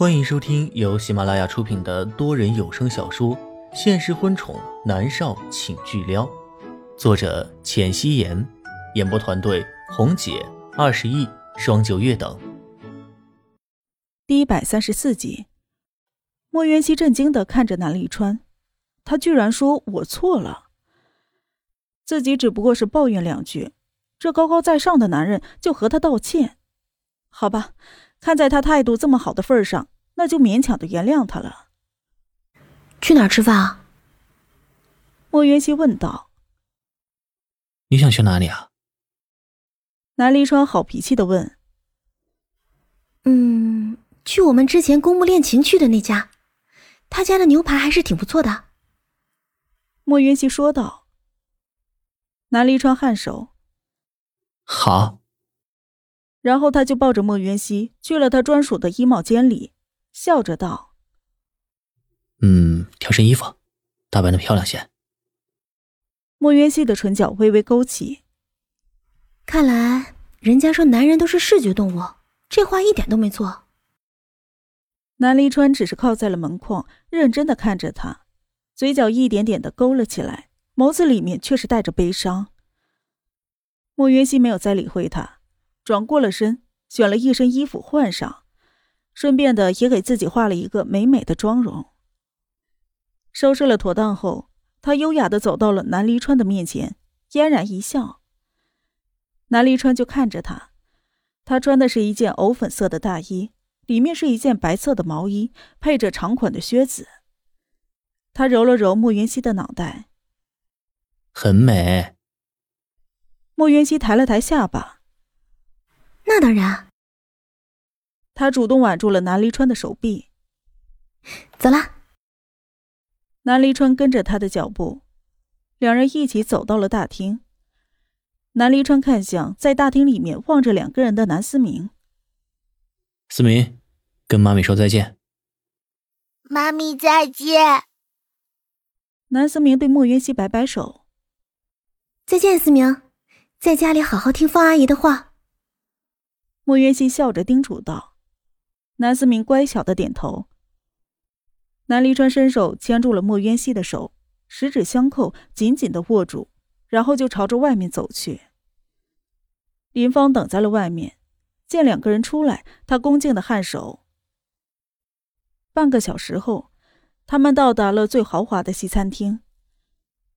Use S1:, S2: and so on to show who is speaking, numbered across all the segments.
S1: 欢迎收听由喜马拉雅出品的多人有声小说《现实婚宠男少请巨撩》，作者：浅汐颜，演播团队：红姐、二十亿、双九月等。
S2: 第一百三十四集，莫渊熙震惊的看着南离川，他居然说我错了，自己只不过是抱怨两句，这高高在上的男人就和他道歉，好吧。看在他态度这么好的份上，那就勉强的原谅他了。
S3: 去哪儿吃饭啊？
S2: 莫云熙问道。
S1: 你想去哪里啊？
S2: 南离川好脾气的问。
S3: 嗯，去我们之前公墓恋情去的那家，他家的牛排还是挺不错的。
S2: 莫云熙说道。南离川颔首。
S1: 好。
S2: 然后他就抱着莫云熙去了他专属的衣帽间里，笑着道：“
S1: 嗯，挑身衣服，打扮的漂亮些。”
S2: 莫云熙的唇角微微勾起。
S3: 看来人家说男人都是视觉动物，这话一点都没错。
S2: 南离川只是靠在了门框，认真的看着他，嘴角一点点的勾了起来，眸子里面却是带着悲伤。莫云熙没有再理会他。转过了身，选了一身衣服换上，顺便的也给自己画了一个美美的妆容。收拾了妥当后，他优雅的走到了南离川的面前，嫣然一笑。南离川就看着他，他穿的是一件藕粉色的大衣，里面是一件白色的毛衣，配着长款的靴子。他揉了揉莫云熙的脑袋，
S1: 很美。
S2: 莫云熙抬了抬下巴。
S3: 那当然。
S2: 他主动挽住了南离川的手臂。
S3: 走了。
S2: 南离川跟着他的脚步，两人一起走到了大厅。南离川看向在大厅里面望着两个人的南思明。
S1: 思明，跟妈咪说再见。
S4: 妈咪再见。
S2: 南思明对莫云熙摆摆手。
S3: 再见，思明，在家里好好听方阿姨的话。
S2: 莫渊熙笑着叮嘱道：“南思明乖巧的点头。”南离川伸手牵住了莫渊熙的手，十指相扣，紧紧的握住，然后就朝着外面走去。林芳等在了外面，见两个人出来，他恭敬的颔首。半个小时后，他们到达了最豪华的西餐厅。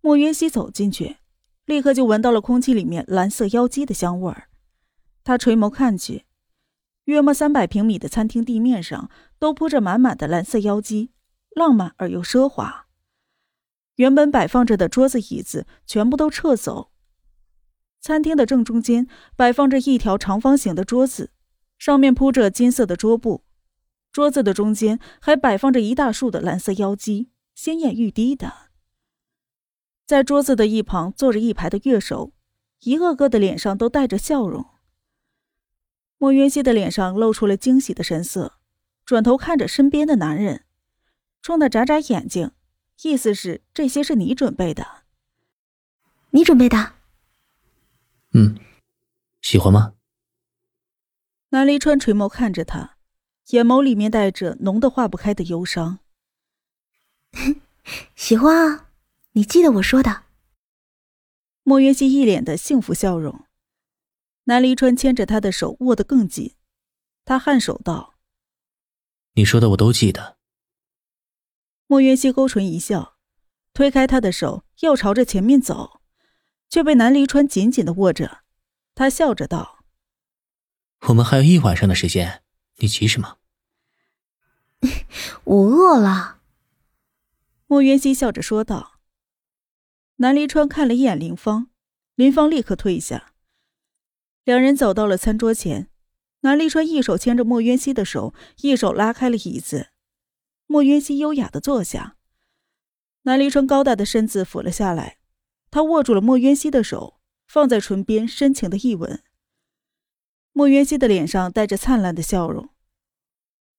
S2: 莫渊熙走进去，立刻就闻到了空气里面蓝色妖姬的香味儿。他垂眸看去，约莫三百平米的餐厅地面上都铺着满满的蓝色妖姬，浪漫而又奢华。原本摆放着的桌子椅子全部都撤走，餐厅的正中间摆放着一条长方形的桌子，上面铺着金色的桌布，桌子的中间还摆放着一大束的蓝色妖姬，鲜艳欲滴的。在桌子的一旁坐着一排的乐手，一个个的脸上都带着笑容。莫云熙的脸上露出了惊喜的神色，转头看着身边的男人，冲他眨眨眼睛，意思是这些是你准备的。
S3: 你准备的？
S1: 嗯，喜欢吗？
S2: 南离川垂眸看着他，眼眸里面带着浓的化不开的忧伤。
S3: 喜欢啊，你记得我说的。
S2: 莫云熙一脸的幸福笑容。南离川牵着他的手握得更紧，他颔首道：“
S1: 你说的我都记得。”
S2: 莫渊熙勾唇一笑，推开他的手，要朝着前面走，却被南离川紧紧的握着。他笑着道：“
S1: 我们还有一晚上的时间，你急什么？”
S3: 我饿了。
S2: 莫渊熙笑着说道。南离川看了一眼林芳，林芳立刻退下。两人走到了餐桌前，南立川一手牵着莫渊熙的手，一手拉开了椅子。莫渊熙优雅的坐下，南立川高大的身子俯了下来，他握住了莫渊熙的手，放在唇边，深情的一吻。莫渊熙的脸上带着灿烂的笑容，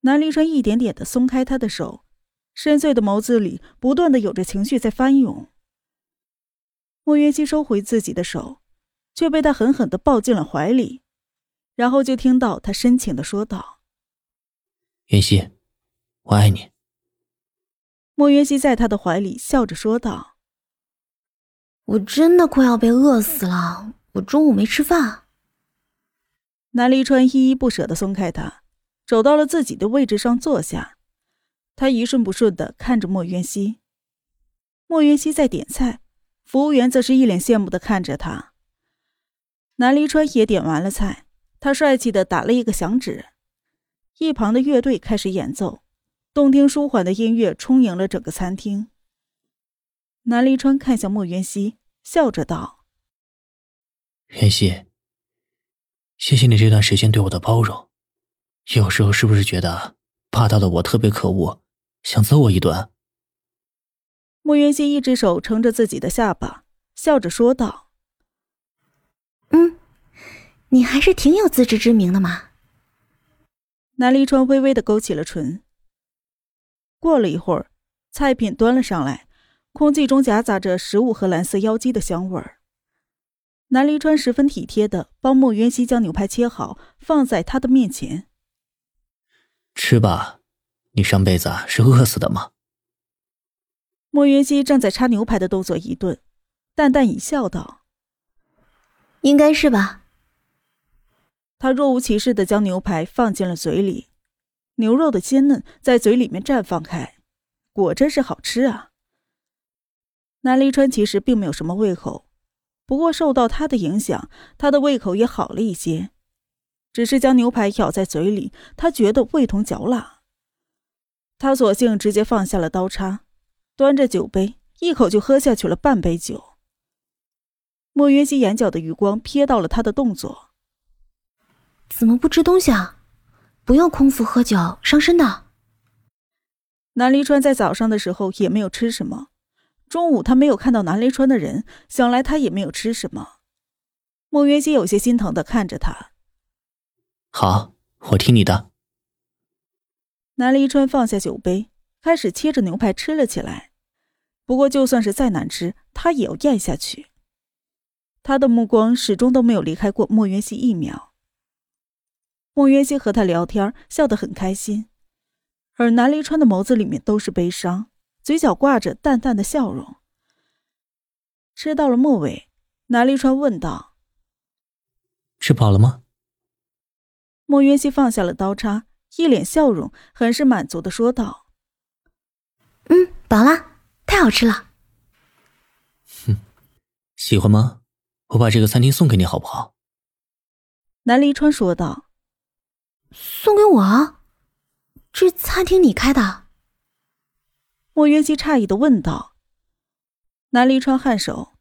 S2: 南立川一点点的松开他的手，深邃的眸子里不断的有着情绪在翻涌。莫渊熙收回自己的手。却被他狠狠的抱进了怀里，然后就听到他深情的说道：“
S1: 云溪，我爱你。”
S2: 莫云溪在他的怀里笑着说道：“
S3: 我真的快要被饿死了，我中午没吃饭。”
S2: 南离川依依不舍的松开他，走到了自己的位置上坐下。他一顺不顺的看着莫云溪。莫云溪在点菜，服务员则是一脸羡慕的看着他。南离川也点完了菜，他帅气的打了一个响指，一旁的乐队开始演奏，动听舒缓的音乐充盈了整个餐厅。南离川看向莫云溪，笑着道：“
S1: 渊熙。”谢谢你这段时间对我的包容，有时候是不是觉得霸道的我特别可恶，想揍我一顿？
S2: 莫云溪一只手撑着自己的下巴，笑着说道：“
S3: 嗯，你还是挺有自知之明的嘛。”
S2: 南离川微微的勾起了唇。过了一会儿，菜品端了上来，空气中夹杂着食物和蓝色妖姬的香味儿。南离川十分体贴的帮莫渊熙将牛排切好，放在他的面前。
S1: 吃吧，你上辈子是饿死的吗？
S2: 莫云熙正在插牛排的动作一顿，淡淡一笑，道：“
S3: 应该是吧。”
S2: 他若无其事的将牛排放进了嘴里，牛肉的鲜嫩在嘴里面绽放开，果真是好吃啊。南离川其实并没有什么胃口。不过受到他的影响，他的胃口也好了一些。只是将牛排咬在嘴里，他觉得味同嚼蜡。他索性直接放下了刀叉，端着酒杯，一口就喝下去了半杯酒。莫云熙眼角的余光瞥到了他的动作，
S3: 怎么不吃东西啊？不要空腹喝酒，伤身的。
S2: 南离川在早上的时候也没有吃什么。中午他没有看到南离川的人，想来他也没有吃什么。莫云熙有些心疼的看着他。
S1: 好，我听你的。
S2: 南离川放下酒杯，开始切着牛排吃了起来。不过就算是再难吃，他也要咽下去。他的目光始终都没有离开过莫元熙一秒。莫元熙和他聊天，笑得很开心，而南离川的眸子里面都是悲伤。嘴角挂着淡淡的笑容。吃到了末尾，南离川问道：“
S1: 吃饱了吗？”
S2: 莫元熙放下了刀叉，一脸笑容，很是满足的说道：“
S3: 嗯，饱了，太好吃了。”“
S1: 哼，喜欢吗？我把这个餐厅送给你，好不好？”
S2: 南离川说道。
S3: “送给我？这餐厅你开的？”
S2: 莫云熙诧异的问道：“南离川颔首，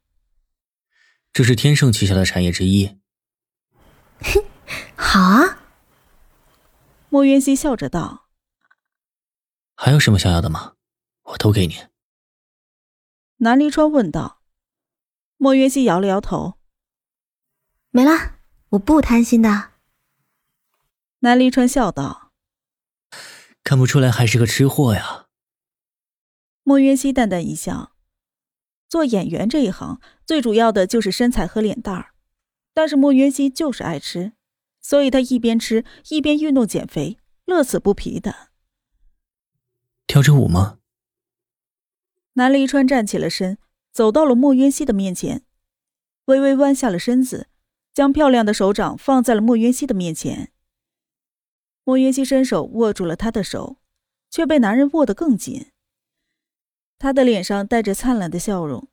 S1: 这是天盛旗下的产业之一。”“
S3: 好啊。”
S2: 莫云熙笑着道。
S1: “还有什么想要的吗？我都给你。”
S2: 南离川问道。莫云熙摇了摇头：“
S3: 没了，我不贪心的。”
S2: 南离川笑道：“
S1: 看不出来还是个吃货呀。”
S2: 莫云熙淡淡一笑，做演员这一行最主要的就是身材和脸蛋儿，但是莫云熙就是爱吃，所以他一边吃一边运动减肥，乐此不疲的。
S1: 跳支舞吗？
S2: 南离川站起了身，走到了莫云熙的面前，微微弯下了身子，将漂亮的手掌放在了莫云熙的面前。莫云熙伸手握住了他的手，却被男人握得更紧。他的脸上带着灿烂的笑容，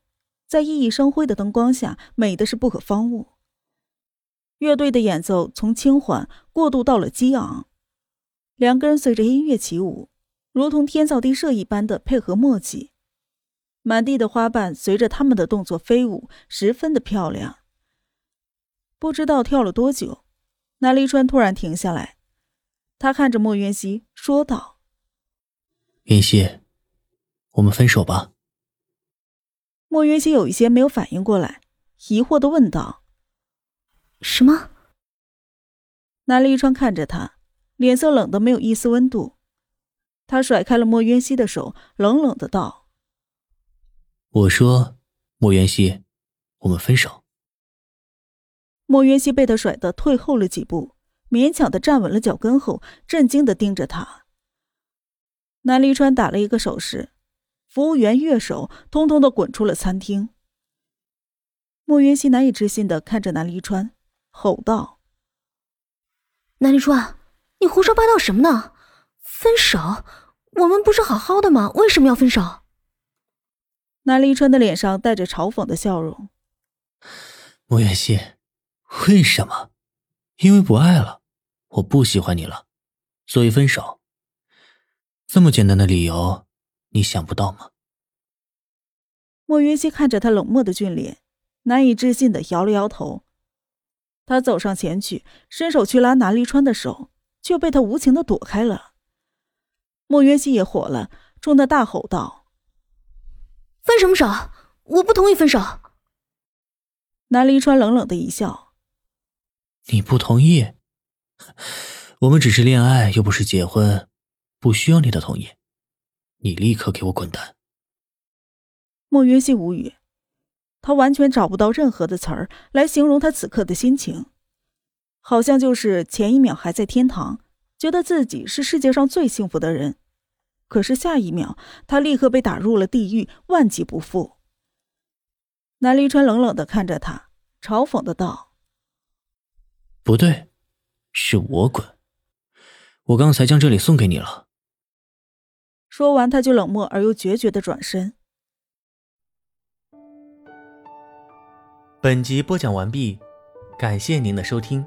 S2: 在熠熠生辉的灯光下，美的是不可方物。乐队的演奏从轻缓过渡到了激昂，两个人随着音乐起舞，如同天造地设一般的配合默契。满地的花瓣随着他们的动作飞舞，十分的漂亮。不知道跳了多久，南离川突然停下来，他看着莫云熙说道：“
S1: 云溪。”我们分手吧。
S2: 莫云熙有一些没有反应过来，疑惑的问道：“
S3: 什么？”
S2: 南离川看着他，脸色冷的没有一丝温度。他甩开了莫云熙的手，冷冷的道：“
S1: 我说，莫云熙，我们分手。”
S2: 莫云熙被他甩得退后了几步，勉强的站稳了脚跟后，震惊的盯着他。南离川打了一个手势，服务员乐手通通的滚出了餐厅。莫云熙难以置信的看着南离川，吼道：“
S3: 南离川，你胡说八道什么呢？分手？我们不是好好的吗？为什么要分手？”
S2: 南离川的脸上带着嘲讽的笑容。
S1: 莫云熙，为什么？因为不爱了，我不喜欢你了，所以分手。这么简单的理由，你想不到吗？
S2: 莫云熙看着他冷漠的俊脸。难以置信的摇了摇头，他走上前去，伸手去拉南离川的手，却被他无情的躲开了。莫云熙也火了，冲他大吼道：“
S3: 分什么手？我不同意分手！”
S2: 南离川冷冷的一笑：“
S1: 你不同意？我们只是恋爱，又不是结婚，不需要你的同意。你立刻给我滚蛋！”
S2: 莫云熙无语。他完全找不到任何的词儿来形容他此刻的心情，好像就是前一秒还在天堂，觉得自己是世界上最幸福的人，可是下一秒他立刻被打入了地狱，万劫不复。南离川冷冷的看着他，嘲讽的道：“
S1: 不对，是我滚，我刚才将这里送给你了。”
S2: 说完，他就冷漠而又决绝的转身。
S1: 本集播讲完毕，感谢您的收听。